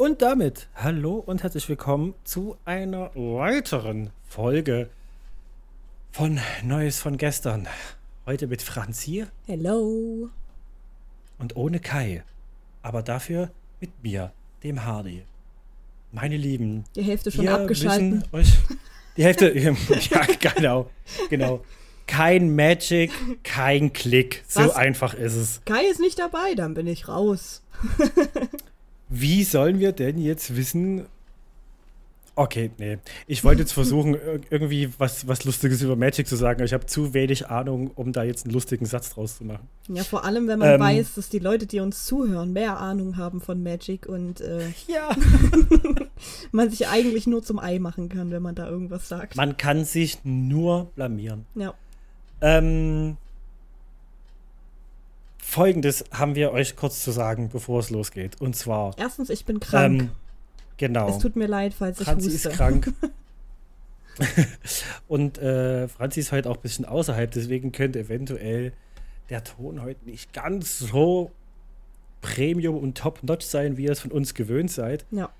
Und damit hallo und herzlich willkommen zu einer weiteren Folge von Neues von gestern. Heute mit Franzi Hello. und ohne Kai. Aber dafür mit mir, dem Hardy. Meine Lieben, Die Hälfte schon abgeschalten. euch die Hälfte, ja genau, genau. Kein Magic, kein Klick. So Was? einfach ist es. Kai ist nicht dabei, dann bin ich raus. Wie sollen wir denn jetzt wissen? Okay, nee. Ich wollte jetzt versuchen, ir- irgendwie was, was Lustiges über Magic zu sagen, aber ich habe zu wenig Ahnung, um da jetzt einen lustigen Satz draus zu machen. Ja, vor allem, wenn man Ähm. weiß, dass die Leute, die uns zuhören, mehr Ahnung haben von Magic und äh, Ja. man sich eigentlich nur zum Ei machen kann, wenn man da irgendwas sagt. Man kann sich nur blamieren. ja. Ähm, Folgendes haben wir euch kurz zu sagen, bevor es losgeht. Und zwar, Erstens, ich bin krank. ähm, genau. es tut mir leid, falls ich Franzi huste. ist krank. Und äh, Franzi ist heute auch ein bisschen außerhalb, deswegen könnte eventuell der Ton heute nicht ganz so Premium und Top-Notch sein, wie ihr es von uns gewöhnt seid. Ja.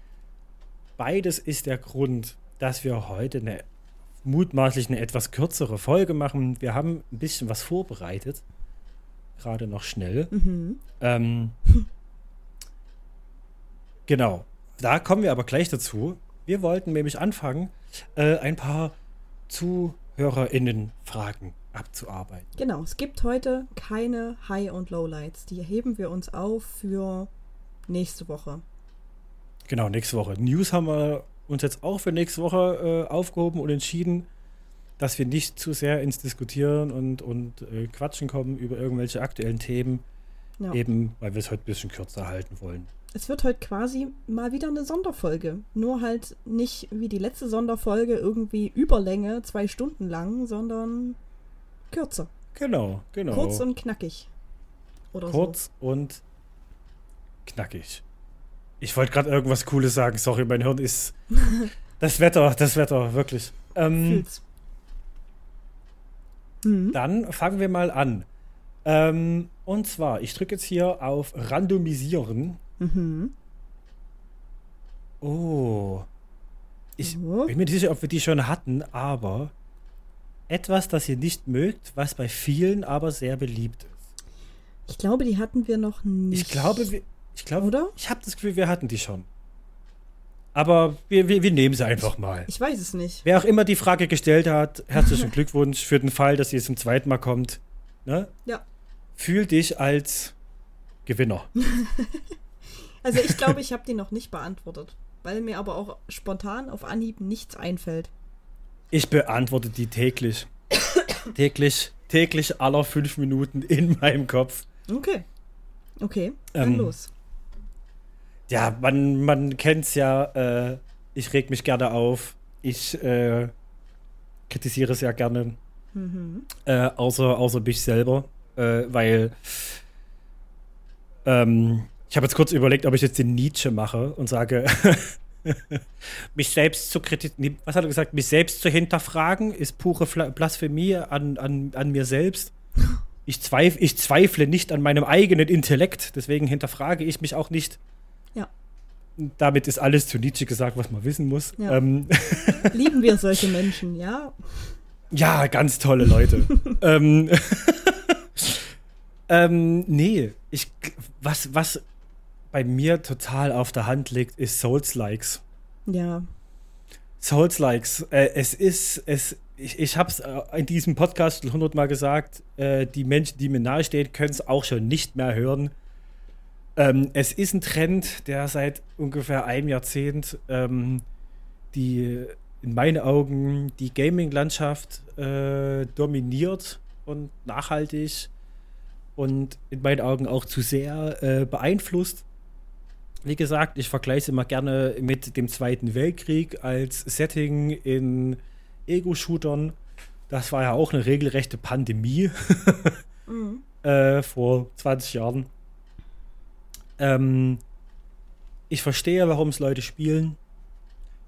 Beides ist der Grund, dass wir heute eine mutmaßlich eine etwas kürzere Folge machen. Wir haben ein bisschen was vorbereitet. Gerade noch schnell. Mhm. Ähm, genau. Da kommen wir aber gleich dazu. Wir wollten nämlich anfangen, äh, ein paar ZuhörerInnen-Fragen abzuarbeiten. Genau, es gibt heute keine High- und Lowlights. Die heben wir uns auf für nächste Woche. Genau, nächste Woche. News haben wir uns jetzt auch für nächste Woche äh, aufgehoben und entschieden, dass wir nicht zu sehr ins Diskutieren und, und äh, Quatschen kommen über irgendwelche aktuellen Themen, Ja. eben weil wir es heute ein bisschen kürzer halten wollen. Es wird heute quasi mal wieder eine Sonderfolge. Nur halt nicht wie die letzte Sonderfolge irgendwie Überlänge, zwei Stunden lang, sondern kürzer. Genau, genau. Kurz und knackig. Oder Kurz und knackig. Ich wollte gerade irgendwas Cooles sagen. Sorry, mein Hirn ist. das Wetter, das Wetter, wirklich. so. Ähm, Fühl's. Mhm. dann fangen wir mal an. Ähm, und zwar, ich drücke jetzt hier auf Randomisieren. Mhm. Oh. Ich Oh. bin mir nicht sicher, ob wir die schon hatten, aber etwas, das ihr nicht mögt, was bei vielen aber sehr beliebt ist. Ich glaube, die hatten wir noch nicht. Ich glaube, wir, ich glaube, Oder? ich habe das Gefühl, wir hatten die schon. Aber wir, wir, wir nehmen sie einfach mal. Ich weiß es nicht. Wer auch immer die Frage gestellt hat, herzlichen Glückwunsch für den Fall, dass sie zum zweiten Mal kommt. Ne? Ja. Fühl dich als Gewinner. Also ich glaube, ich habe die noch nicht beantwortet. Weil mir aber auch spontan auf Anhieb nichts einfällt. Ich beantworte die täglich. täglich, täglich aller fünf Minuten in meinem Kopf. Okay. Okay, dann Ähm, los. Ja, man, man kennt es ja. Äh, ich reg mich gerne auf. Ich äh, kritisiere sehr gerne. Mhm. Äh, außer, außer mich selber. Äh, weil ähm, ich habe jetzt kurz überlegt, ob ich jetzt den Nietzsche mache und sage, mich selbst zu kritisieren. Was hat er gesagt? Mich selbst zu hinterfragen ist pure Blasphemie an, an, an mir selbst. Ich, zweif ich zweifle nicht an meinem eigenen Intellekt, deswegen hinterfrage ich mich auch nicht. Damit ist alles zu Nietzsche gesagt, was man wissen muss. Ja. Ähm, Lieben wir solche Menschen, ja? Ja, ganz tolle Leute. ähm, ähm, nee, ich, was, was bei mir total auf der Hand liegt, ist Souls-Likes. Ja. Souls-Likes, äh, es ist, es, ich, ich habe es äh, in diesem Podcast schon hundertmal gesagt, äh, die Menschen, die mir nahestehen, können es auch schon nicht mehr hören. Ähm, es ist ein Trend, der seit ungefähr einem Jahrzehnt ähm, die in meinen Augen die Gaming-Landschaft äh, dominiert und nachhaltig und in meinen Augen auch zu sehr äh, beeinflusst. Wie gesagt, ich vergleiche es immer gerne mit dem Zweiten Weltkrieg als Setting in Ego-Shootern. Das war ja auch eine regelrechte Pandemie Mhm. äh, vor 20 Jahren. Ähm, ich verstehe, warum es Leute spielen.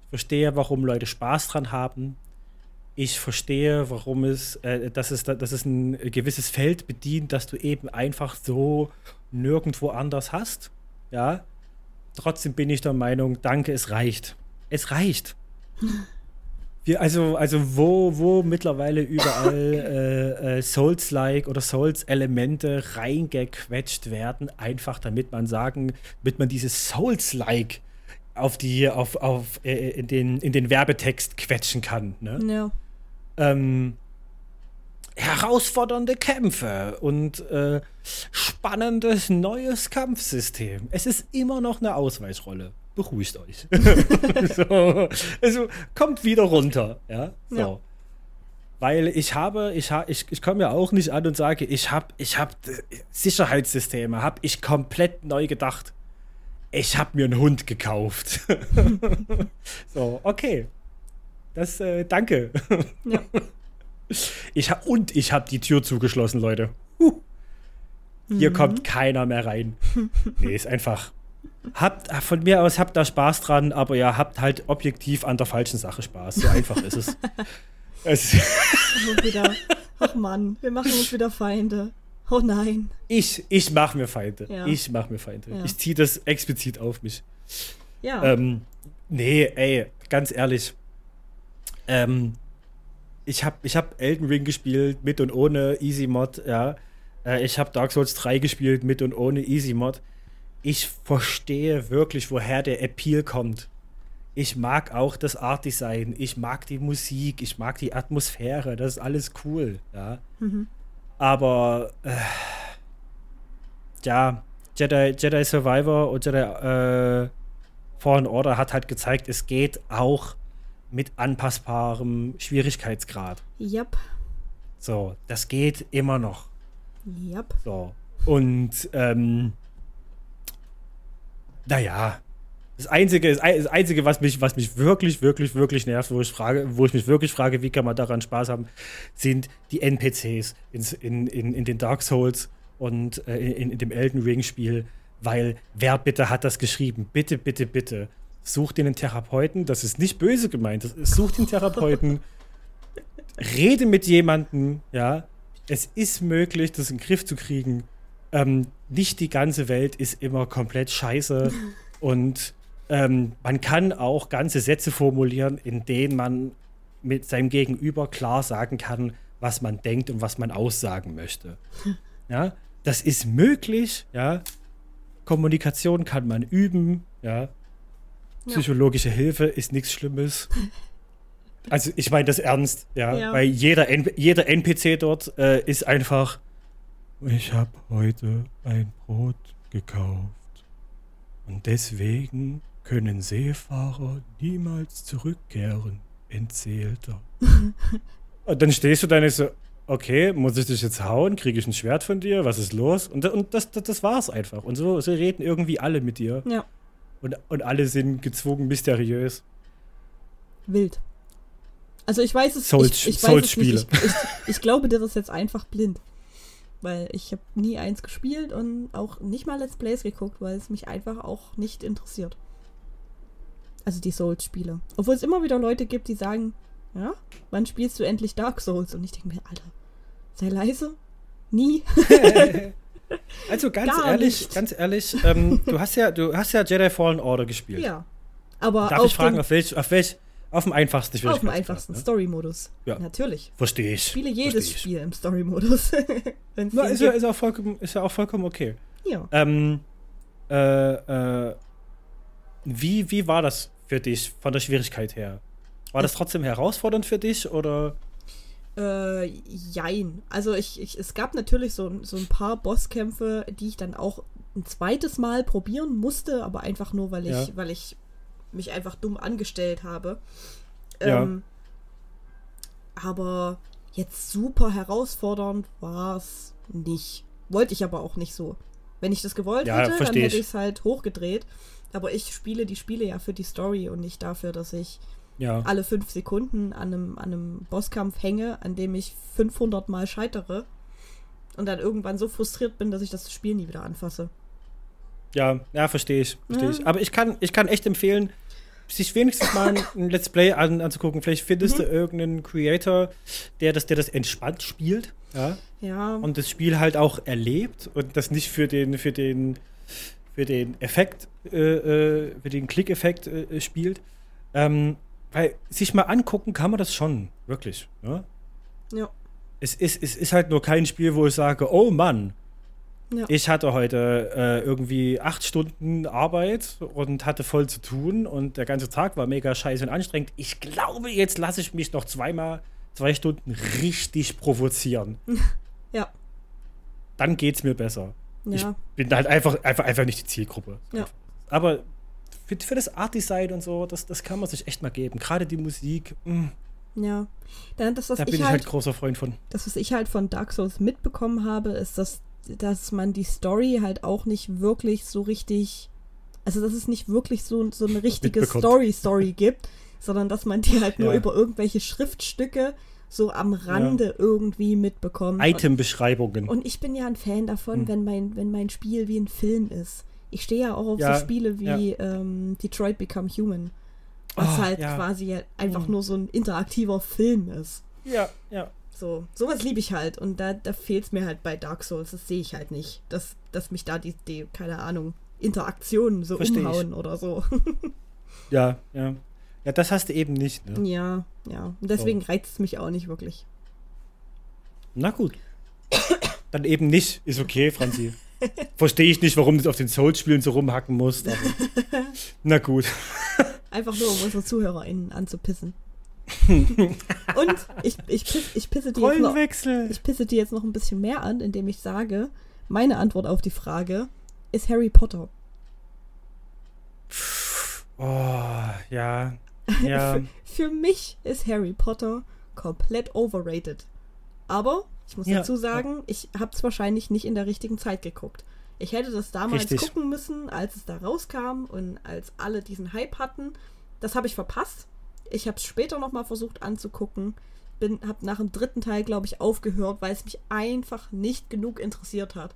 Ich verstehe, warum Leute Spaß dran haben. Ich verstehe, warum es, äh, dass es, dass es ein gewisses Feld bedient, das du eben einfach so nirgendwo anders hast. Ja. trotzdem bin ich der Meinung, danke, es reicht. Es reicht. Wir, also, also wo, wo mittlerweile überall äh, äh, Souls-like oder Souls-Elemente reingequetscht werden, einfach damit man sagen, damit man dieses Souls-like auf die, auf, auf, äh, in, den, in den Werbetext quetschen kann. Ne? Ja. Ähm, herausfordernde Kämpfe und äh, spannendes neues Kampfsystem. Es ist immer noch eine Ausweichrolle. Beruhigt euch. so, also kommt wieder runter, ja. So. Ja. Weil ich habe, ich, ha, ich, ich komme ja auch nicht an und sage, ich habe ich hab Sicherheitssysteme, habe ich komplett neu gedacht. Ich habe mir einen Hund gekauft. so, okay. Das, äh, danke. Ja. Ich hab, und ich habe die Tür zugeschlossen, Leute. Huh. Hier mhm. kommt keiner mehr rein. nee, ist einfach. Habt, von mir aus habt da Spaß dran, aber ja, habt halt objektiv an der falschen Sache Spaß. So einfach ist es. es wieder, ach Mann, wir machen uns wieder Feinde. Oh nein. Ich, ich mache mir Feinde. Ja. Ich mache mir Feinde. Ja. Ich ziehe das explizit auf mich. Ja. Ähm, nee, ey, ganz ehrlich. Ähm, ich habe ich hab Elden Ring gespielt mit und ohne Easy Mod, ja. Äh, ich habe Dark Souls 3 gespielt mit und ohne Easy Mod. Ich verstehe wirklich, woher der Appeal kommt. Ich mag auch das Art Design, ich mag die Musik, ich mag die Atmosphäre, das ist alles cool, ja. Mhm. Aber äh, ja, Jedi, Jedi Survivor und Jedi äh, Fallen Order hat halt gezeigt, es geht auch mit anpassbarem Schwierigkeitsgrad. Yep. So, das geht immer noch. Yep. So. Und ähm, naja, das Einzige, das Einzige, was mich, was mich wirklich, wirklich, wirklich nervt, wo ich frage, wo ich mich wirklich frage, wie kann man daran Spaß haben, sind die NPCs in, in, in den Dark Souls und äh, in, in dem Elden Ring-Spiel, weil wer bitte hat das geschrieben? Bitte, bitte, bitte such einen Therapeuten, das ist nicht böse gemeint, such den Therapeuten, rede mit jemandem, ja, es ist möglich, das in den Griff zu kriegen. Ähm, nicht die ganze Welt ist immer komplett scheiße und ähm, man kann auch ganze Sätze formulieren, in denen man mit seinem Gegenüber klar sagen kann, was man denkt und was man aussagen möchte. Ja, das ist möglich, ja. Kommunikation kann man üben, ja. Psychologische ja. Hilfe ist nichts Schlimmes. Also ich meine das ernst, ja, ja. weil jeder, N jeder NPC dort äh, ist einfach, ich habe heute ein Brot gekauft und deswegen können Seefahrer niemals zurückkehren, erzählte. und dann stehst du da und so, okay, muss ich dich jetzt hauen? Kriege ich ein Schwert von dir? Was ist los? Und, und das, das, das war's einfach. Und so, so reden irgendwie alle mit dir. Ja. Und, und alle sind gezwungen mysteriös. Wild. Also ich weiß es, Souls, ich, ich weiß es nicht. Ich, ich, ich, glaube, das ist jetzt einfach blind. Weil ich habe nie eins gespielt und auch nicht mal Let's Plays geguckt, weil es mich einfach auch nicht interessiert. Also die Souls-Spiele. Obwohl es immer wieder Leute gibt, die sagen, ja, wann spielst du endlich Dark Souls? Und ich denke mir, Alter, sei leise. Nie. Also ganz Gar ehrlich, nicht. ganz ehrlich, ähm, du hast ja, du hast ja Jedi Fallen Order gespielt. Ja. Aber Darf ich fragen, auf welch, auf welch, auf dem einfachsten Auf dem einfachsten ne? Story-Modus. Ja. Natürlich. Verstehe ich. Ich spiele jedes ich. Spiel im Story-Modus. Ist, ja, ist, auch vollkommen, ist ja auch vollkommen okay. Ja. Ähm, äh, äh, wie, wie war das für dich von der Schwierigkeit her? War das trotzdem herausfordernd für dich oder? Äh, jein. Also ich, ich, es gab natürlich so, so ein paar Bosskämpfe, die ich dann auch ein zweites Mal probieren musste, aber einfach nur, weil ich, ja. weil ich mich einfach dumm angestellt habe. Ähm, ja. Aber jetzt super herausfordernd war es nicht. Wollte ich aber auch nicht so. Wenn ich das gewollt ja, hätte, dann hätte ich es halt hochgedreht. Aber ich spiele die Spiele ja für die Story und nicht dafür, dass ich ja. alle fünf Sekunden an einem, an einem Bosskampf hänge, an dem ich 500 Mal scheitere und dann irgendwann so frustriert bin, dass ich das Spiel nie wieder anfasse. Ja, ja, verstehe ich, verstehe ja. ich. Aber ich kann, ich kann echt empfehlen, sich wenigstens mal ein Let's Play an, anzugucken. Vielleicht findest mhm. du irgendeinen Creator, der das, der das entspannt spielt. Ja. ja. Und das Spiel halt auch erlebt und das nicht für den, für den für den Effekt, äh, äh, für den Klick-Effekt äh, spielt. Ähm, weil sich mal angucken kann man das schon, wirklich. Ne? Ja. Es ist, es ist halt nur kein Spiel, wo ich sage, oh Mann, Ja. ich hatte heute äh, irgendwie acht Stunden Arbeit und hatte voll zu tun und der ganze Tag war mega scheiße und anstrengend. Ich glaube, jetzt lasse ich mich noch zweimal, zwei Stunden richtig provozieren. Ja. Dann geht's mir besser. Ich Ja. bin halt einfach, einfach, einfach nicht die Zielgruppe. Ja. Aber für, für das Art-Design und so, das, das kann man sich echt mal geben. Gerade die Musik, mh, Ja. Dann das, was da ich bin ich halt, halt großer Freund von. das, was ich halt von Dark Souls mitbekommen habe, ist, dass, dass man die Story halt auch nicht wirklich so richtig, also dass es nicht wirklich so, so eine richtige. Story-Story gibt, sondern dass man die halt nur Ja. über irgendwelche Schriftstücke so am Rande irgendwie mitbekommt. Und- Item-Beschreibungen. Und ich bin ja ein Fan davon, Hm. wenn, mein, wenn mein Spiel wie ein Film ist. Ich stehe ja auch auf Ja, so Spiele wie ähm, Detroit Become Human. Was Oh, halt ja. quasi einfach Hm. nur so ein interaktiver Film ist. Ja, ja. So, sowas liebe ich halt. Und da, da fehlt es mir halt bei Dark Souls. Das sehe ich halt nicht. Dass, dass mich da die, die, keine Ahnung, Interaktionen so Versteh ich. umhauen oder so. Ja, ja. Ja, das hast du eben nicht, ne? ja, ja. Und deswegen reizt es mich auch nicht wirklich. Na gut. Dann eben nicht. Ist okay, Franzi. Verstehe ich nicht, warum du auf den Souls-Spielen so rumhacken musst. Na gut. Einfach nur, um unsere ZuhörerInnen anzupissen. Und ich, ich, piss, ich pisse die jetzt noch. Ich pisse die jetzt noch ein bisschen mehr an, indem ich sage, meine Antwort auf die Frage ist Harry Potter. Oh, ja. Ja. Für, für mich ist Harry Potter komplett overrated. Aber ich muss Ja, dazu sagen, ich habe es wahrscheinlich nicht in der richtigen Zeit geguckt. Ich hätte das damals Richtig. gucken müssen, als es da rauskam und als alle diesen Hype hatten. Das habe ich verpasst. Ich habe es später nochmal versucht anzugucken. Bin, habe nach dem dritten Teil, glaube ich, aufgehört, weil es mich einfach nicht genug interessiert hat.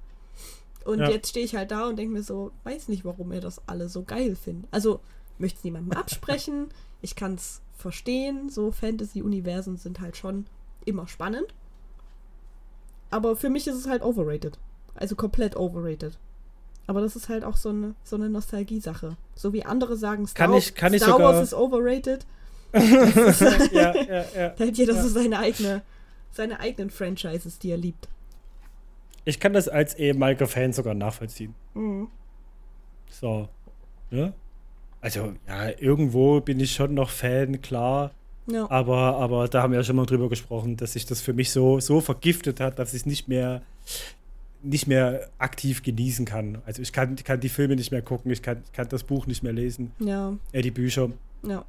Und Ja. jetzt stehe ich halt da und denke mir so, weiß nicht, warum ihr das alle so geil findet. Also möchte es niemandem absprechen. Ich kann es verstehen. So Fantasy-Universen sind halt schon immer spannend. Aber für mich ist es halt overrated. Also komplett overrated. Aber das ist halt auch so eine, so eine Nostalgie-Sache. So wie andere sagen, Star, Kann ich- kann Star Wars ist overrated. Ja, ja, ja. Da hat jeder Ja. so seine eigene, seine eigenen Franchises, die er liebt. Ich kann das als ehemaliger Fan sogar nachvollziehen. Mhm. So. Ne? Also, ja, irgendwo bin ich schon noch Fan, klar. Ja. Aber, aber da haben wir ja schon mal drüber gesprochen, dass sich das für mich so, so vergiftet hat, dass ich es nicht mehr, nicht mehr aktiv genießen kann. Also ich kann, kann die Filme nicht mehr gucken, ich kann, kann das Buch nicht mehr lesen, Ja, äh, die Bücher. ja,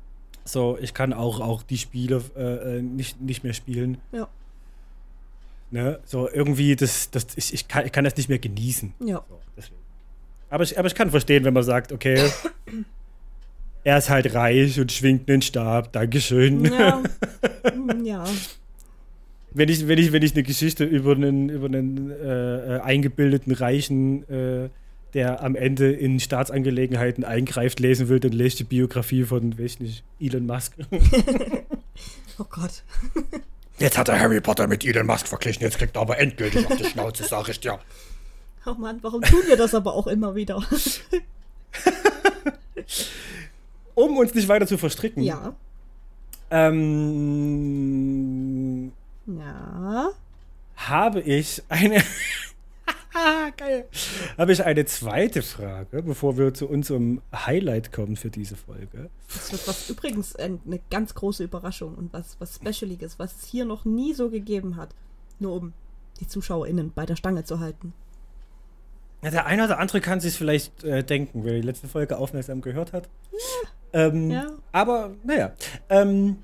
So, ich kann auch, auch die Spiele äh, äh, nicht, nicht mehr spielen. ja, Ne? So, irgendwie, das, das, ich, ich, kann, ich kann das nicht mehr genießen. ja. So. Aber, ich, aber ich kann verstehen, wenn man sagt, okay, er ist halt reich und schwingt einen Stab, Dankeschön. Ja, Mm, ja. Wenn ich, wenn ich, wenn ich eine Geschichte über einen, über einen äh, äh, eingebildeten Reichen, äh, der am Ende in Staatsangelegenheiten eingreift, lesen will, dann lese ich die Biografie von, weiß ich nicht, Elon Musk. Oh Gott. Jetzt hat er Harry Potter mit Elon Musk verglichen, jetzt kriegt er aber endgültig auf die Schnauze, sag ich dir. Oh Mann, warum tun wir das aber auch immer wieder? Um uns nicht weiter zu verstricken, Ja. ähm, Ja. habe ich eine. Geil. Habe ich eine zweite Frage, bevor wir zu unserem Highlight kommen für diese Folge. Das wird was übrigens ein- eine ganz große Überraschung und was, was Specialiges, was es hier noch nie so gegeben hat. Nur um die ZuschauerInnen bei der Stange zu halten. Ja, der eine oder andere kann sich vielleicht äh, denken, wer die letzte Folge aufmerksam gehört hat. Ähm, Ja. Aber naja, ähm,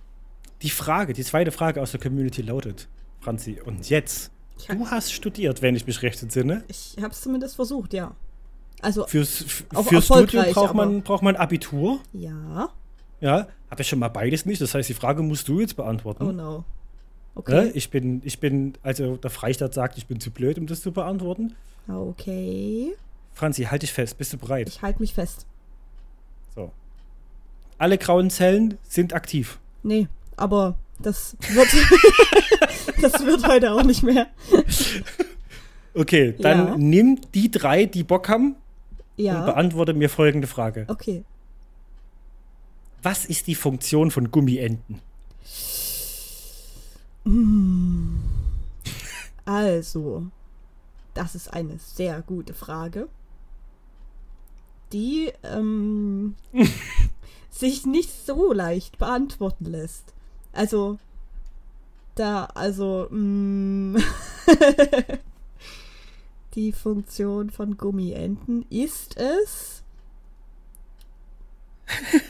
die Frage, die zweite Frage aus der Community lautet, Franzi, und jetzt, du hast studiert, wenn ich mich recht entsinne. ich habe es zumindest versucht, ja. Also, Fürs, Auf- fürs Studium braucht man, braucht man Abitur. ja. Ja, habe ich schon mal beides nicht. Das heißt, die Frage musst du jetzt beantworten. Oh no. Ja, Okay. ich bin, ich bin, also der Freistaat sagt, ich bin zu blöd, um das zu beantworten. Okay. Franzi, halt dich fest, bist du bereit? Ich halte mich fest. So. Alle grauen Zellen sind aktiv. Nee, aber das wird. das wird heute auch nicht mehr. Okay, dann Ja. nimm die drei, die Bock haben Ja. und beantworte mir folgende Frage. Okay. Was ist die Funktion von Gummienten? Also, das ist eine sehr gute Frage, die ähm, sich nicht so leicht beantworten lässt. Also, da, also, mm, die Funktion von Gummienten ist es,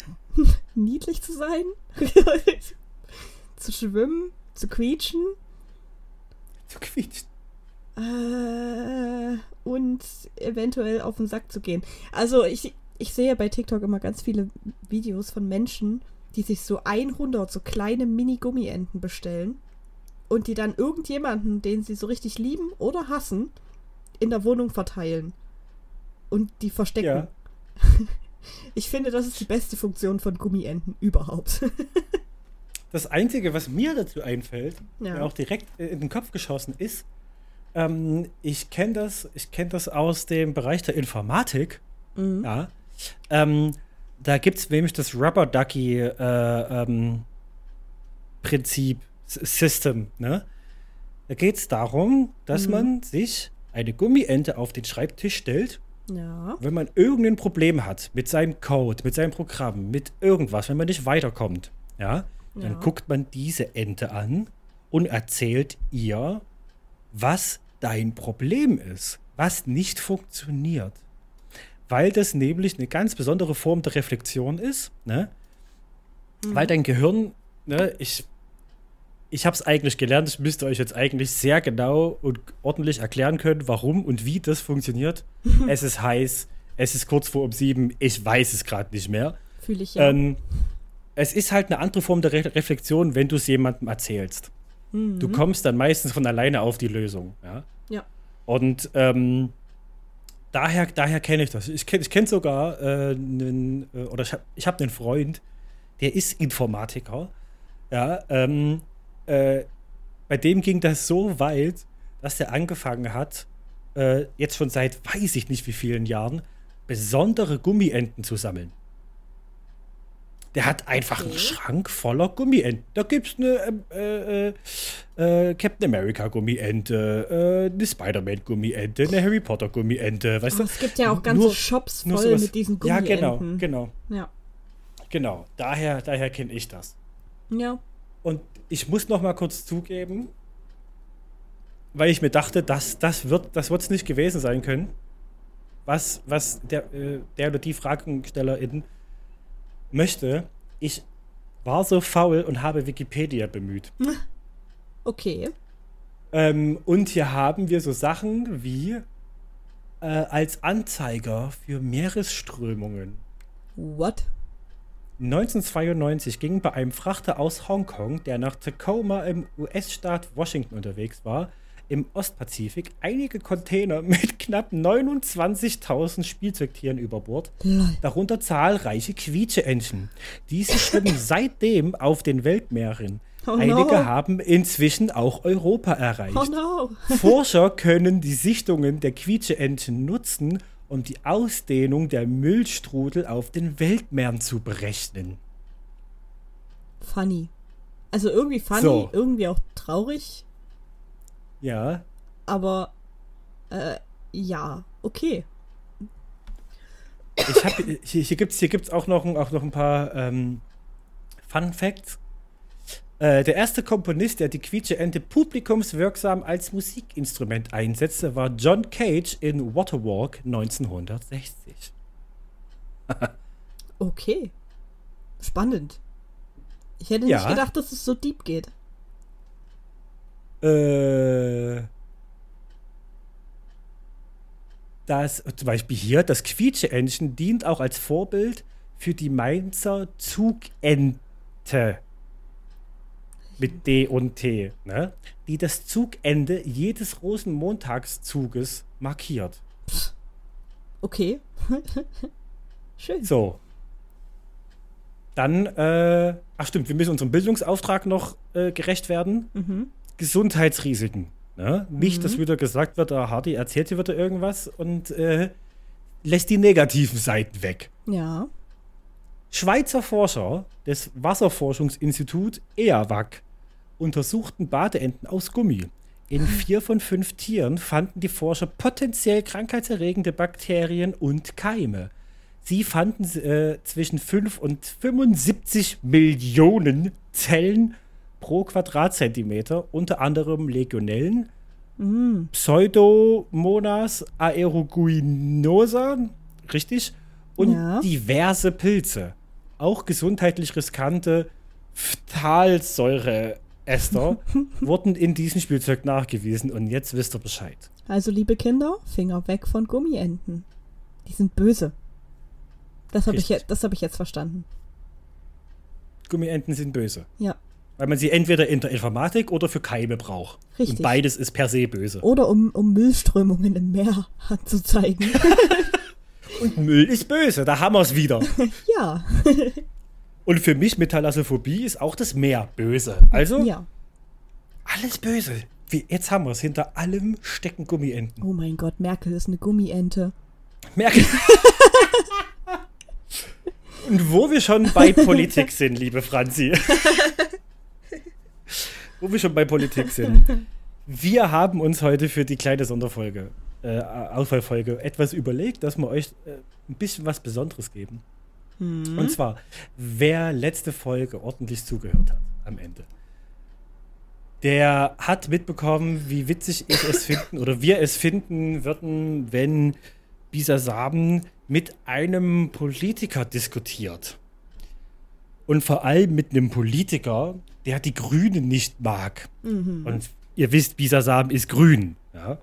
niedlich zu sein, zu schwimmen, zu quietschen Zu quietschen. äh, und eventuell auf den Sack zu gehen. Also ich, ich sehe bei TikTok immer ganz viele Videos von Menschen, die sich so 100 so kleine Mini-Gummienten bestellen und die dann irgendjemanden, den sie so richtig lieben oder hassen, in der Wohnung verteilen und die verstecken. Ja. Ich finde, das ist die beste Funktion von Gummienten überhaupt. Das Einzige, was mir dazu einfällt, Ja. mir auch direkt in den Kopf geschossen ist, ähm, ich kenne das, ich kenne das aus dem Bereich der Informatik. Mhm. Ja. Ähm, da gibt es nämlich das Rubber Ducky äh, ähm, Prinzip System. Ne? Da geht es darum, dass Mhm. man sich eine Gummiente auf den Schreibtisch stellt Ja. wenn man irgendein Problem hat mit seinem Code, mit seinem Programm, mit irgendwas, wenn man nicht weiterkommt, ja, dann Ja. guckt man diese Ente an und erzählt ihr, was dein Problem ist, was nicht funktioniert. Weil das nämlich eine ganz besondere Form der Reflexion ist, ne? Weil dein Gehirn, ne, ich, ich habe es eigentlich gelernt, ich müsste euch jetzt eigentlich sehr genau und ordentlich erklären können, warum und wie das funktioniert. es ist heiß, es ist kurz vor um sieben, ich weiß es gerade nicht mehr. Fühle ich ja. Ähm, es ist halt eine andere Form der Re Reflexion, wenn du es jemandem erzählst. Du kommst dann meistens von alleine auf die Lösung. Ja. ja. Und ähm, daher, daher kenne ich das. Ich kenne ich kenn sogar äh, einen, äh, oder ich habe ich hab einen Freund, der ist Informatiker. Ja, ähm, äh, bei dem ging das so weit, dass der angefangen hat, äh, jetzt schon seit weiß ich nicht wie vielen Jahren, besondere Gummienten zu sammeln. Der hat einfach einen Okay. Schrank voller Gummienten. Da gibt es eine äh, Captain America Gummiente, äh, eine Spider-Man Gummiente, eine Harry Potter Gummiente, weißt Aber du? es gibt ja auch ganze Nur- Shops voll sowas. mit diesen Ja, Gummienten. genau, genau, Ja. genau. Daher, daher kenne ich das. Ja. Und ich muss noch mal kurz zugeben, weil ich mir dachte, das, das wird das wird's nicht gewesen sein können, was, was der, äh, der oder die Fragenstellerin möchte. Ich war so faul und habe Wikipedia bemüht. Okay. Ähm, und hier haben wir so Sachen wie äh, als Anzeiger für Meeresströmungen. What? 1992 ging bei einem Frachter aus Hongkong, der nach Tacoma im US-Staat Washington unterwegs war, im Ostpazifik einige Container mit knapp 29.000 Spielzeugtieren über Bord, darunter zahlreiche Quietscheentchen. Diese schwimmen seitdem auf den Weltmeeren. Oh Einige no. haben inzwischen auch Europa erreicht. Oh no. Forscher können die Sichtungen der Quietscheentchen nutzen, um die Ausdehnung der Müllstrudel auf den Weltmeeren zu berechnen. Funny. Also irgendwie funny, So. irgendwie auch traurig, Ja, aber äh, ja, okay. ich hab, hier, hier gibt es hier gibt's auch, noch, ein- auch noch ein paar ähm, Fun Facts. Äh, der erste Komponist, der die Quietscheente publikumswirksam als Musikinstrument einsetzte, war John Cage in Waterwalk 1960. Okay. Spannend. Ich hätte Ja. nicht gedacht, dass es so deep geht. Äh, das, zum Beispiel hier, das Quietscheentchen dient auch als Vorbild für die Mainzer Zugente mit D und T, ne? die das Zugende jedes Rosenmontagszuges markiert. Okay. Schön. So. Dann, äh, ach stimmt, wir müssen unserem Bildungsauftrag noch äh, gerecht werden. Mhm. Gesundheitsrisiken. Ne? Nicht, dass wieder gesagt wird, der Hardy erzählt hier wieder irgendwas und äh, lässt die negativen Seiten weg. Ja. Schweizer Forscher des Wasserforschungsinstituts EAWAG untersuchten Badeenten aus Gummi. In vier von fünf Tieren fanden die Forscher potenziell krankheitserregende Bakterien und Keime. Sie fanden äh, zwischen 5 und 75 Millionen Zellen pro Quadratzentimeter, unter anderem Legionellen, Pseudomonas aeruguinosa, richtig, und Ja. diverse Pilze. Auch gesundheitlich riskante Phthalsäureester wurden in diesem Spielzeug nachgewiesen und jetzt wisst ihr Bescheid. Also, liebe Kinder, Finger weg von Gummienten. Die sind böse. Das habe ich, das hab ich jetzt verstanden. Gummienten sind böse. Ja. Weil man sie entweder in der Informatik oder für Keime braucht. Richtig. Und beides ist per se böse. Oder um, um Müllströmungen im Meer anzuzeigen. Und Müll ist böse, da haben wir es wieder. ja. Und für mich mit Thalassophobie ist auch das Meer böse. Also Ja. alles böse. Wie, jetzt haben wir es. Hinter allem stecken Gummienten. Oh mein Gott, Merkel ist eine Gummiente. Merke. Und wo wir schon bei Politik sind, liebe Franzi. wo wir schon bei Politik sind. Wir haben uns heute für die kleine Sonderfolge, äh, Auswahlfolge, etwas überlegt, dass wir euch äh, ein bisschen was Besonderes geben. Und zwar, wer letzte Folge ordentlich zugehört hat am Ende, der hat mitbekommen, wie witzig ich es finden oder wir es finden würden, wenn Bisa Saben mit einem Politiker diskutiert. Und vor allem mit einem Politiker, der die Grünen nicht mag. Und ihr wisst, Bisa Saben ist grün. Ja?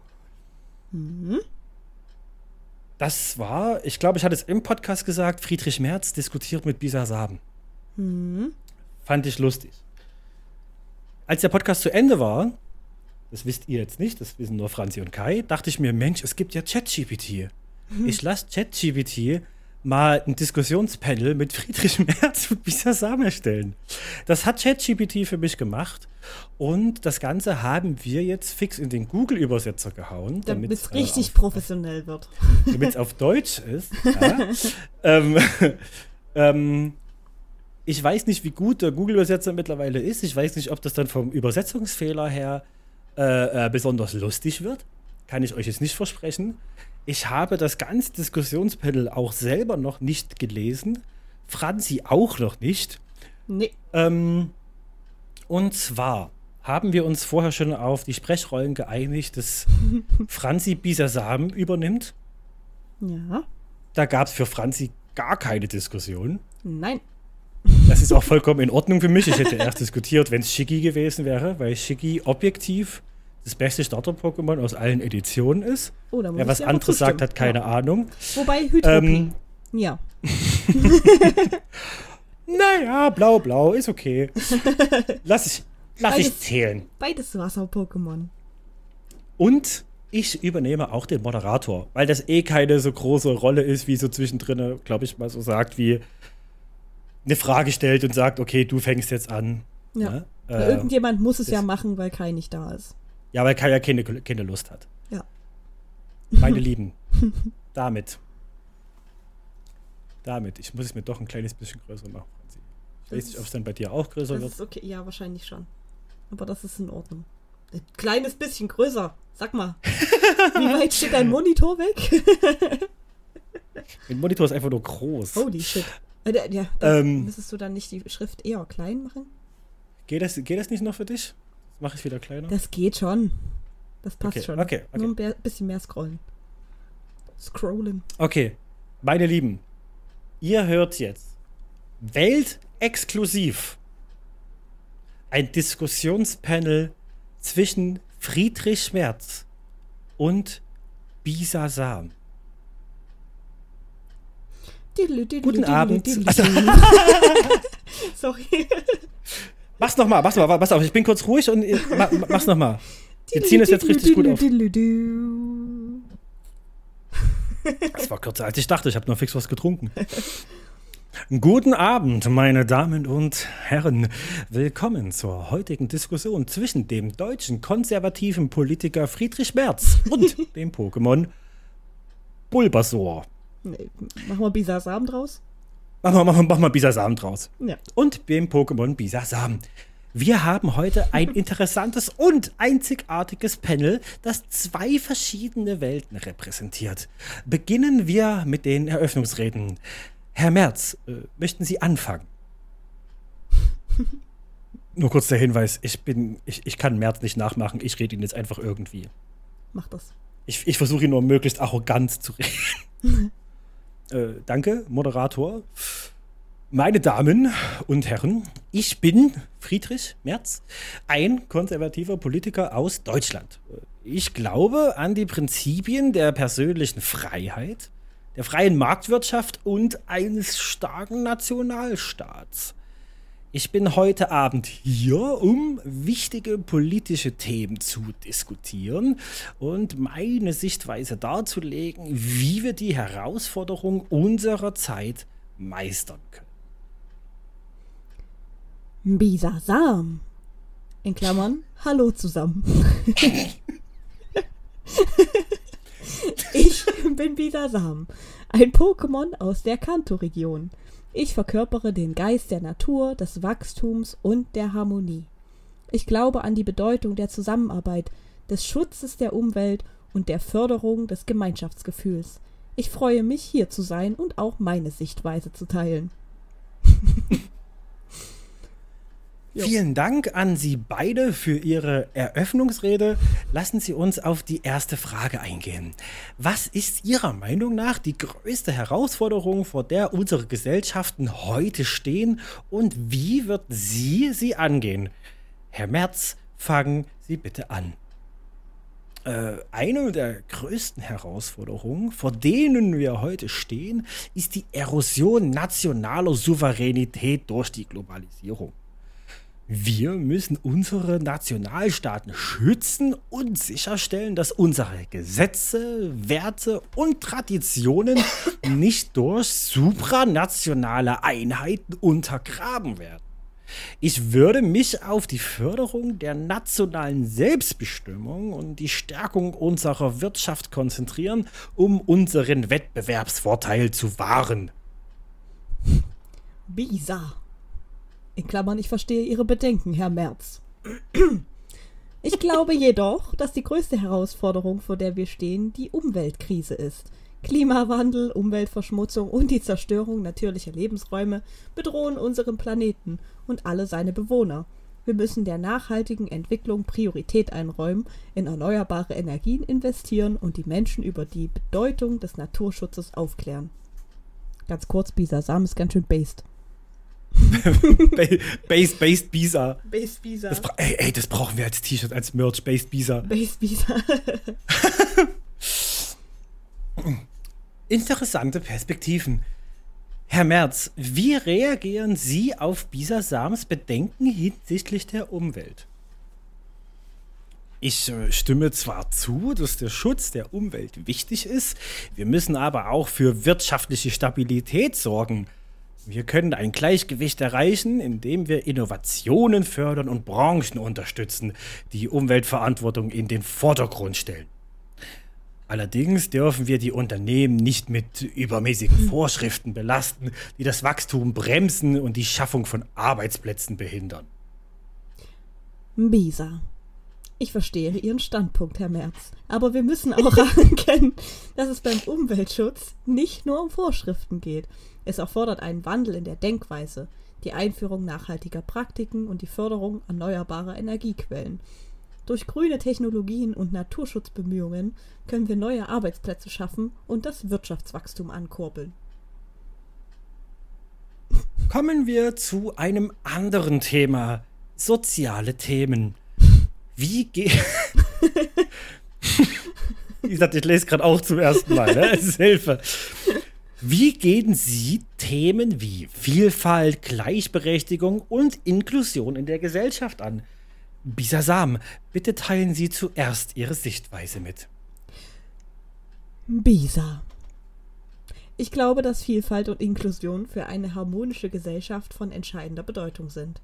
Das war, ich glaube, ich hatte es im Podcast gesagt, Friedrich Merz diskutiert mit Bisa Saben. Fand ich lustig. Als der Podcast zu Ende war, das wisst ihr jetzt nicht, das wissen nur Franzi und Kai, dachte ich mir, Mensch, es gibt ja ChatGPT. Ich lasse ChatGPT mal ein Diskussionspanel mit Friedrich Merz und Bisa Samen erstellen. Das hat ChatGPT für mich gemacht und das Ganze haben wir jetzt fix in den Google-Übersetzer gehauen. Damit es äh, richtig auf- professionell wird. damit es auf Deutsch ist. Ja. ähm, ähm, ich weiß nicht, wie gut der Google-Übersetzer mittlerweile ist. Ich weiß nicht, ob das dann vom Übersetzungsfehler her äh, äh, besonders lustig wird. Kann ich euch jetzt nicht versprechen. Ich habe das ganze Diskussionspanel auch selber noch nicht gelesen. Franzi auch noch nicht. Nee. Ähm, und zwar haben wir uns vorher schon auf die Sprechrollen geeinigt, dass Franzi Bisasam übernimmt. Ja. Da gab es für Franzi gar keine Diskussion. Nein. Das ist auch vollkommen in Ordnung für mich. Ich hätte erst diskutiert, wenn es Shiggy gewesen wäre, weil Shiggy objektiv das beste Starter-Pokémon aus allen Editionen ist. Oh, Wer ich was anderes sagt, hat keine Ja. Ahnung. Wobei Hydropie. Ähm, ja. naja, blau, blau, ist okay. Lass ich, lass ich Beides- zählen. Beides Wasser-Pokémon. Und ich übernehme auch den Moderator, weil das eh keine so große Rolle ist, wie so zwischendrin, glaube ich, mal so sagt, wie eine Frage stellt und sagt, okay, du fängst jetzt an. Ja. Ne? Äh, Irgendjemand muss es ja machen, weil Kai nicht da ist. Ja, weil Kai ja keine, keine Lust hat. Ja. Meine Lieben, damit. Damit. Ich muss es mir doch ein kleines bisschen größer machen. Ich weiß nicht, ob es dann bei dir auch größer Das wird. ist okay. Ja, wahrscheinlich schon. Aber das ist in Ordnung. Ein kleines bisschen größer. Sag mal. Wie weit steht dein Monitor weg? Mein Monitor ist einfach nur groß. Holy shit. Äh, Ja, da Ähm. müsstest du dann nicht die Schrift eher klein machen? Geht, das, geht das nicht noch für dich? Mache ich wieder kleiner? Das geht schon. Das passt Okay, schon. okay, okay. Nur ein bisschen mehr scrollen. Scrollen. Okay, meine Lieben, ihr hört jetzt weltexklusiv ein Diskussionspanel zwischen Friedrich Schmerz und Bisa Sam. Guten Abend. Sorry. Mach's nochmal, mach's nochmal, pass auf, ich bin kurz ruhig und ma, ma- mach's nochmal. Wir ziehen es jetzt richtig gut auf. Das war kürzer als ich dachte, ich habe noch fix was getrunken. Guten Abend, meine Damen und Herren. Willkommen zur heutigen Diskussion zwischen dem deutschen konservativen Politiker Friedrich Merz und dem Pokémon Bulbasaur. Nee, machen wir Bisasam draus? Machen wir, machen wir, machen wir Bisasam draus. Ja. Und dem Pokémon Bisasam. Wir haben heute ein interessantes und einzigartiges Panel, das zwei verschiedene Welten repräsentiert. Beginnen wir mit den Eröffnungsreden. Herr Merz, äh, möchten Sie anfangen? Nur kurz der Hinweis, ich bin, ich, ich kann Merz nicht nachmachen, ich rede ihn jetzt einfach irgendwie. Mach das. Ich, ich versuche ihn nur möglichst arrogant zu reden. äh, danke, Moderator. Meine Damen und Herren, ich bin Friedrich Merz, ein konservativer Politiker aus Deutschland. Ich glaube an die Prinzipien der persönlichen Freiheit, der freien Marktwirtschaft und eines starken Nationalstaats. Ich bin heute Abend hier, um wichtige politische Themen zu diskutieren und meine Sichtweise darzulegen, wie wir die Herausforderung unserer Zeit meistern können. Bisasam. In Klammern, hallo zusammen. ich bin Bisasam, ein Pokémon aus der Kanto-Region. Ich verkörpere den Geist der Natur, des Wachstums und der Harmonie. Ich glaube an die Bedeutung der Zusammenarbeit, des Schutzes der Umwelt und der Förderung des Gemeinschaftsgefühls. Ich freue mich, hier zu sein und auch meine Sichtweise zu teilen. Vielen Dank an Sie beide für Ihre Eröffnungsrede. Lassen Sie uns auf die erste Frage eingehen. Was ist Ihrer Meinung nach die größte Herausforderung, vor der unsere Gesellschaften heute stehen und wie wird sie sie angehen? Herr Merz, fangen Sie bitte an. Äh, eine der größten Herausforderungen, vor denen wir heute stehen, ist die Erosion nationaler Souveränität durch die Globalisierung. Wir müssen unsere Nationalstaaten schützen und sicherstellen, dass unsere Gesetze, Werte und Traditionen nicht durch supranationale Einheiten untergraben werden. Ich würde mich auf die Förderung der nationalen Selbstbestimmung und die Stärkung unserer Wirtschaft konzentrieren, um unseren Wettbewerbsvorteil zu wahren. Bisa. In Klammern, ich verstehe Ihre Bedenken, Herr Merz. Ich glaube jedoch, dass die größte Herausforderung, vor der wir stehen, die Umweltkrise ist. Klimawandel, Umweltverschmutzung und die Zerstörung natürlicher Lebensräume bedrohen unseren Planeten und alle seine Bewohner. Wir müssen der nachhaltigen Entwicklung Priorität einräumen, in erneuerbare Energien investieren und die Menschen über die Bedeutung des Naturschutzes aufklären. Ganz kurz, Bisa Sam ist ganz schön based. Based, based Bisa. Based Bisa. Das, ey, ey, das brauchen wir als T-Shirt, als Merch. Based Bisa. Based Bisa. Interessante Perspektiven. Herr Merz, wie reagieren Sie auf Bisa Sams Bedenken hinsichtlich der Umwelt? Ich äh, stimme zwar zu, dass der Schutz der Umwelt wichtig ist, wir müssen aber auch für wirtschaftliche Stabilität sorgen. Wir können ein Gleichgewicht erreichen, indem wir Innovationen fördern und Branchen unterstützen, die Umweltverantwortung in den Vordergrund stellen. Allerdings dürfen wir die Unternehmen nicht mit übermäßigen Vorschriften belasten, die das Wachstum bremsen und die Schaffung von Arbeitsplätzen behindern. Bisa. Ich verstehe Ihren Standpunkt, Herr Merz. Aber wir müssen auch anerkennen, dass es beim Umweltschutz nicht nur um Vorschriften geht. Es erfordert einen Wandel in der Denkweise, die Einführung nachhaltiger Praktiken und die Förderung erneuerbarer Energiequellen. Durch grüne Technologien und Naturschutzbemühungen können wir neue Arbeitsplätze schaffen und das Wirtschaftswachstum ankurbeln. Kommen wir zu einem anderen Thema. Soziale Themen. Wie geht. Ich lese gerade auch zum ersten Mal, ne? Es ist Hilfe. Wie gehen Sie Themen wie Vielfalt, Gleichberechtigung und Inklusion in der Gesellschaft an? Bisasam, bitte teilen Sie zuerst Ihre Sichtweise mit. Bisa. Ich glaube, dass Vielfalt und Inklusion für eine harmonische Gesellschaft von entscheidender Bedeutung sind.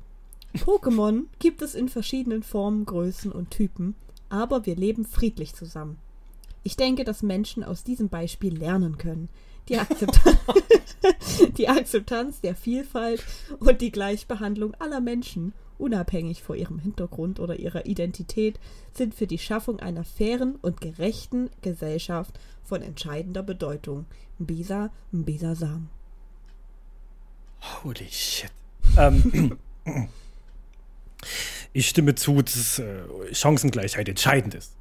Pokémon gibt es in verschiedenen Formen, Größen und Typen, aber wir leben friedlich zusammen. Ich denke, dass Menschen aus diesem Beispiel lernen können, die, Akzeptanz, die Akzeptanz der Vielfalt und die Gleichbehandlung aller Menschen, unabhängig von ihrem Hintergrund oder ihrer Identität, sind für die Schaffung einer fairen und gerechten Gesellschaft von entscheidender Bedeutung. Mbisa Mbisa Sam. Holy shit. ähm, ich stimme zu, dass äh, Chancengleichheit entscheidend ist.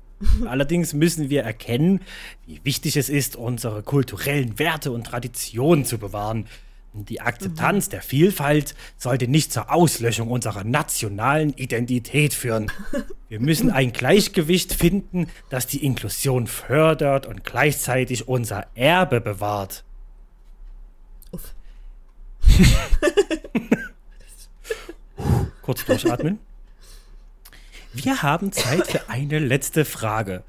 Allerdings müssen wir erkennen, wie wichtig es ist, unsere kulturellen Werte und Traditionen zu bewahren. Die Akzeptanz mhm. der Vielfalt sollte nicht zur Auslöschung unserer nationalen Identität führen. Wir müssen ein Gleichgewicht finden, das die Inklusion fördert und gleichzeitig unser Erbe bewahrt. Uff. Kurz durchatmen. Wir haben Zeit für eine letzte Frage.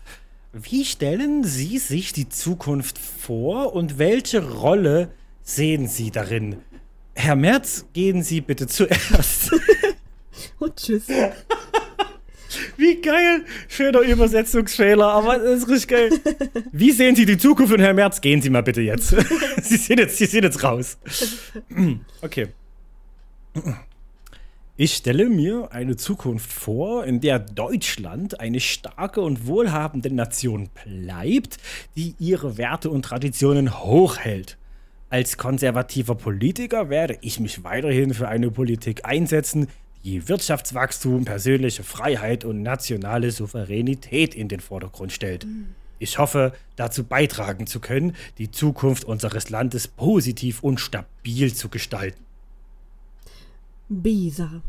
Wie stellen Sie sich die Zukunft vor und welche Rolle sehen Sie darin? Herr Merz, gehen Sie bitte zuerst. und tschüss. Wie geil! Schöner Übersetzungsfehler, aber das ist richtig geil. Wie sehen Sie die Zukunft von Herrn Merz? Gehen Sie mal bitte jetzt. Sie sind jetzt, Sie sind jetzt raus. Okay. Ich stelle mir eine Zukunft vor, in der Deutschland eine starke und wohlhabende Nation bleibt, die ihre Werte und Traditionen hochhält. Als konservativer Politiker werde ich mich weiterhin für eine Politik einsetzen, die Wirtschaftswachstum, persönliche Freiheit und nationale Souveränität in den Vordergrund stellt. Ich hoffe, dazu beitragen zu können, die Zukunft unseres Landes positiv und stabil zu gestalten. Bisa.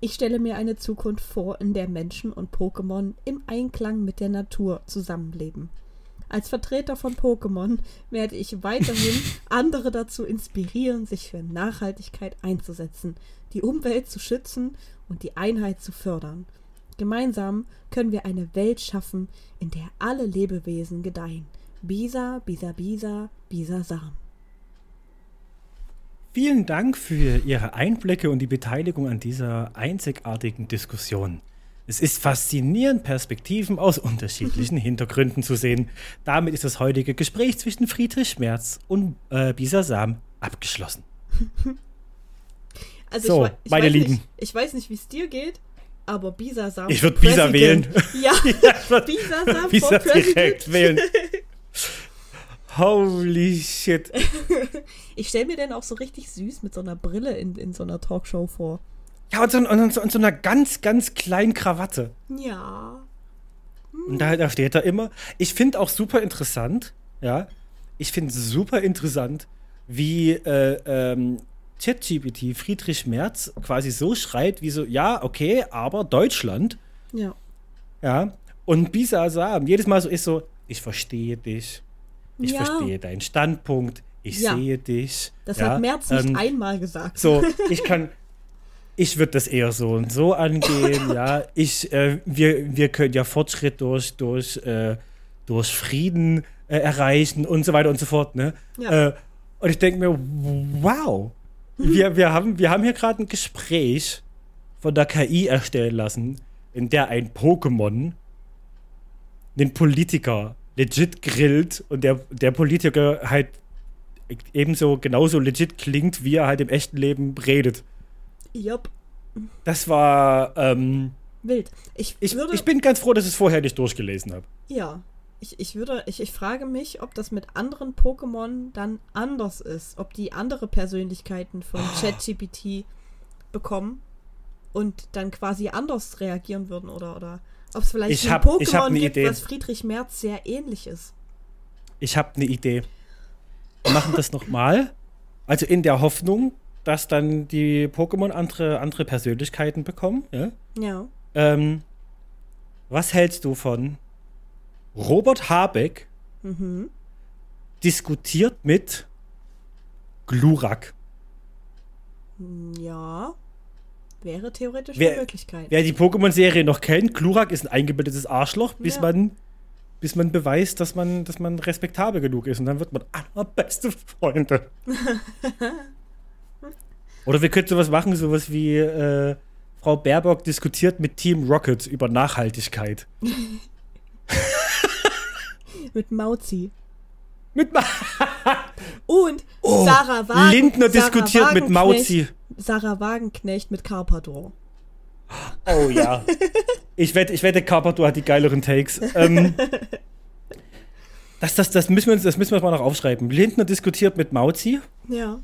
Ich stelle mir eine Zukunft vor, in der Menschen und Pokémon im Einklang mit der Natur zusammenleben. Als Vertreter von Pokémon werde ich weiterhin andere dazu inspirieren, sich für Nachhaltigkeit einzusetzen, die Umwelt zu schützen und die Einheit zu fördern. Gemeinsam können wir eine Welt schaffen, in der alle Lebewesen gedeihen. Bisa, Bisa, Bisa, Bisa Sam. Vielen Dank für Ihre Einblicke und die Beteiligung an dieser einzigartigen Diskussion. Es ist faszinierend, Perspektiven aus unterschiedlichen Hintergründen zu sehen. Damit ist das heutige Gespräch zwischen Friedrich Schmerz und äh, Bisa Sam abgeschlossen. Also so, ich, ich meine Lieben. Nicht, ich weiß nicht, wie es dir geht, aber Bisa Sam. Ich würde Bisa wählen. Ja, ja Bisa Sam Bisa direkt wählen. Holy shit. ich stelle mir den auch so richtig süß mit so einer Brille in, in so einer Talkshow vor. Ja, und so, und, so, und so einer ganz, ganz kleinen Krawatte. Ja. Hm. Und da, da steht er immer. Ich finde auch super interessant, ja. Ich finde super interessant, wie äh, ähm, ChatGPT Friedrich Merz quasi so schreit, wie so, ja, okay, aber Deutschland. Ja. Ja. Und Bisa Sam jedes Mal so ist so, ich verstehe dich. Ich ja. verstehe deinen Standpunkt. Ich ja. sehe dich. Das ja, hat Merz nicht ähm, einmal gesagt. So, ich kann. Ich würde das eher so und so angehen, ja. Ich, äh, wir, wir können ja Fortschritt durch, durch, äh, durch Frieden äh, erreichen und so weiter und so fort, ne? Ja. Äh, und ich denke mir, wow, wir, wir, haben, wir haben hier gerade ein Gespräch von der KI erstellen lassen, in der ein Pokémon den Politiker legit grillt und der, der Politiker halt ebenso genauso legit klingt, wie er halt im echten Leben redet. Jupp. Das war ähm, wild. Ich, ich, würde, ich bin ganz froh, dass ich es vorher nicht durchgelesen habe. Ja. Ich, ich würde, ich, ich frage mich, ob das mit anderen Pokémon dann anders ist. Ob die andere Persönlichkeiten von oh. ChatGPT bekommen und dann quasi anders reagieren würden oder, oder ob es vielleicht ich ein hab, Pokémon ne gibt, Idee. was Friedrich Merz sehr ähnlich ist. Ich habe eine Idee. Wir machen das nochmal. Also in der Hoffnung, dass dann die Pokémon andere, andere Persönlichkeiten bekommen. Ja. ja. Ähm, was hältst du von Robert Habeck mhm. diskutiert mit Glurak? Ja. Wäre theoretisch wer, eine Möglichkeit. Wer die Pokémon-Serie noch kennt, Glurak ist ein eingebildetes Arschloch, bis ja. man bis man beweist, dass man, dass man respektabel genug ist. Und dann wird man allerbeste Freunde. Oder wir könnten sowas machen, sowas wie äh, Frau Baerbock diskutiert mit Team Rocket über Nachhaltigkeit. mit Mauzi. Mit Ma Und Oh, Sarah Wagen, Lindner Sarah diskutiert mit Mauzi. Sarah Wagenknecht mit Carpador. Oh ja. Ich wette, ich wette, Carpador hat die geileren Takes. Ähm, das, das, das, müssen wir uns, das müssen wir uns mal noch aufschreiben. Lindner diskutiert mit Mauzi Ja.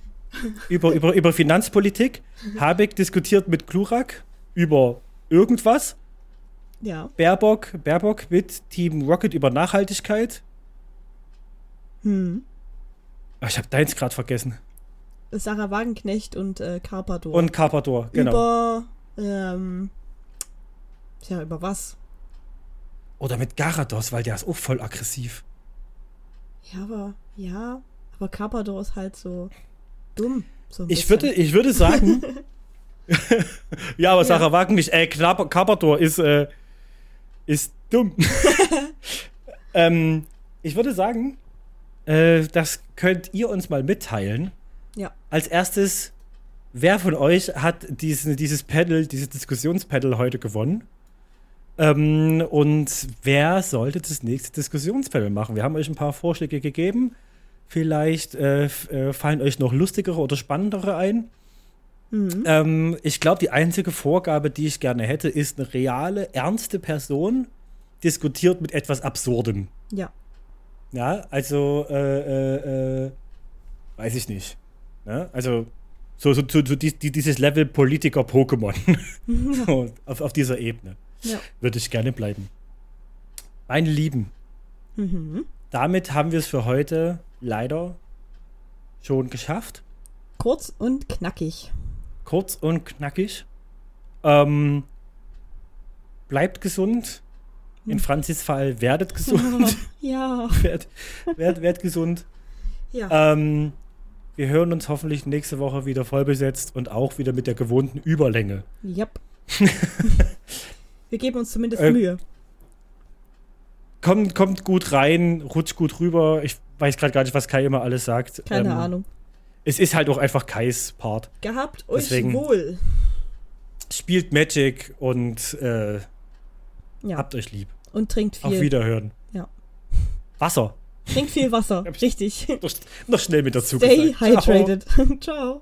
über, über, über Finanzpolitik. Habeck diskutiert mit Klurak über irgendwas. Ja. Baerbock, Baerbock mit Team Rocket über Nachhaltigkeit. Hm. Ah, Ich habe deins gerade vergessen. Sarah Wagenknecht und äh, Carpador. Und Carpador, genau. Über, ähm, ja, über was? Oder mit Garados, weil der ist auch voll aggressiv. Ja, aber, ja, aber Carpador ist halt so dumm. So Ich bisschen. würde, ich würde sagen. ja, aber Sarah Ja. Wagen nicht. Äh, Carpador ist, äh, ist dumm. ähm, ich würde sagen, äh, das könnt ihr uns mal mitteilen. Ja. Als erstes, wer von euch hat diesen, dieses Panel, dieses Diskussionspanel heute gewonnen? Ähm, und wer sollte das nächste Diskussionspanel machen? Wir haben euch ein paar Vorschläge gegeben. Vielleicht äh, äh, fallen euch noch lustigere oder spannendere ein. Mhm. Ähm, ich glaube, die einzige Vorgabe, die ich gerne hätte, ist eine reale, ernste Person diskutiert mit etwas Absurdem. Ja. Ja, also, äh, äh, äh, weiß ich nicht. Ne? Also, so, so, so, so die, die, dieses Level Politiker-Pokémon so, auf, auf dieser Ebene Ja. würde ich gerne bleiben. Meine Lieben, Mhm. damit haben wir es für heute leider schon geschafft. Kurz und knackig. kurz und knackig. Ähm, bleibt gesund. In Franzis Fall werdet gesund. Ja. werd, werd, werd gesund. Ja. Ähm, wir hören uns hoffentlich nächste Woche wieder voll besetzt und auch wieder mit der gewohnten Überlänge. Yep. Wir geben uns zumindest Ähm, Mühe. Kommt, kommt gut rein, rutscht gut rüber. Ich weiß gerade gar nicht, was Kai immer alles sagt. Keine Ähm, Ahnung. Es ist halt auch einfach Kais Part. Gehabt euch deswegen- wohl. Spielt Magic und äh, Ja. habt euch lieb. Und trinkt Auf viel. Wiederhören. Ja. Wasser. Trinkt viel Wasser. Richtig. Noch, noch schnell mit dazu Stay gesagt. Ciao. hydrated. Ciao.